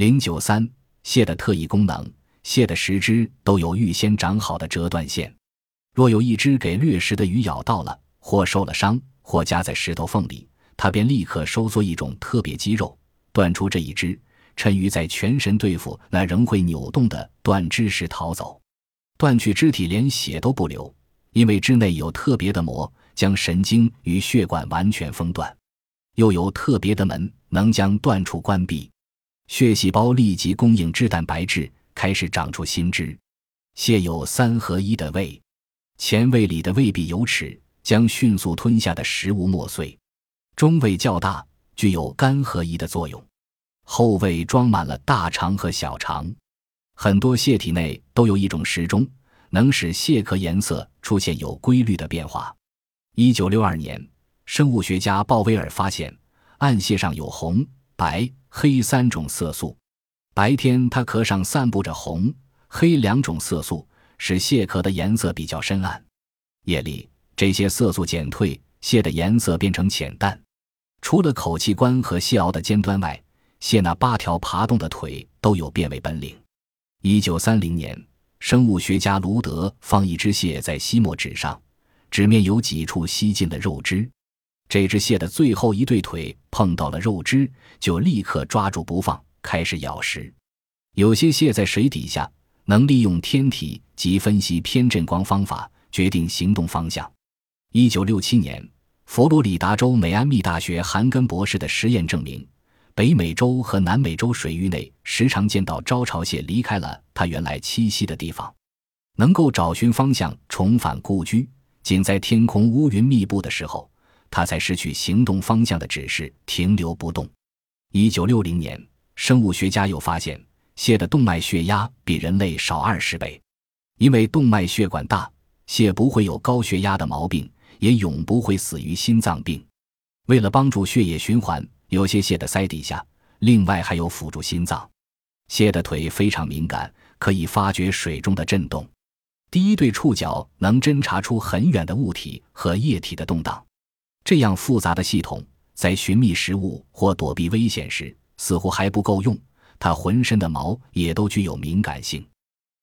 零九三，蟹的特异功能，蟹的十只都有预先长好的折断线。若有一只给掠食的鱼咬到了，或受了伤，或夹在石头缝里，它便立刻收缩一种特别肌肉，断出这一只，趁鱼在全神对付那仍会扭动的断肢时逃走。断去肢体，连血都不留，因为肢内有特别的膜，将神经与血管完全封断；又有特别的门，能将断处关闭。血细胞立即供应脂蛋白质，开始长出新枝。蟹有三合一的胃。前胃里的胃壁有齿，将迅速吞下的食物磨碎；中胃较大，具有肝合一的作用；后胃装满了大肠和小肠。很多蟹体内都有一种时钟，能使蟹壳颜色出现有规律的变化。一九六二年，生物学家鲍威尔发现，暗蟹上有红、白、黑三种色素。白天，它壳上散布着红、黑两种色素。使蟹壳的颜色比较深暗，夜里这些色素减退，蟹的颜色变成浅淡。除了口器官和蟹螯的尖端外，蟹那八条爬动的腿都有变为本领。一九三零年，生物学家卢德放一只蟹在吸墨纸上，纸面有几处吸进的肉汁，这只蟹的最后一对腿碰到了肉汁，就立刻抓住不放，开始咬食。有些蟹在水底下。能利用天体及分析偏振光方法决定行动方向。一九六七年，佛罗里达州美安密大学韩根博士的实验证明，北美洲和南美洲水域内时常见到招潮蟹离开了它原来栖息的地方，能够找寻方向重返故居。仅在天空乌云密布的时候，它才失去行动方向的指示，停留不动。一九六零年，生物学家又发现。蟹的动脉血压比人类少二十倍，因为动脉血管大，蟹不会有高血压的毛病，也永不会死于心脏病。为了帮助血液循环，有些蟹的鳃底下另外还有辅助心脏。蟹的腿非常敏感，可以发觉水中的震动。第一对触角能侦查出很远的物体和液体的动荡。这样复杂的系统，在寻觅食物或躲避危险时，似乎还不够用。它浑身的毛也都具有敏感性。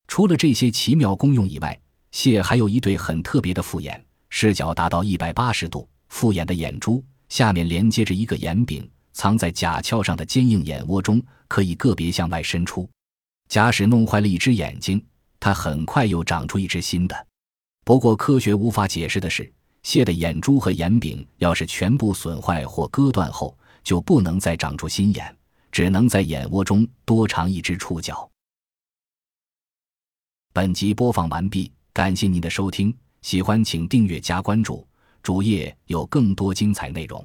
除了这些奇妙功用以外，蟹还有一对很特别的复眼，视角达到一百八十度。复眼的眼珠下面连接着一个眼柄，藏在甲壳上的坚硬眼窝中，可以个别向外伸出。假使弄坏了一只眼睛，它很快又长出一只新的。不过，科学无法解释的是，蟹的眼珠和眼柄要是全部损坏或割断后，就不能再长出新眼。只能在眼窝中多长一只触角。本集播放完毕，感谢您的收听，喜欢请订阅加关注，主页有更多精彩内容。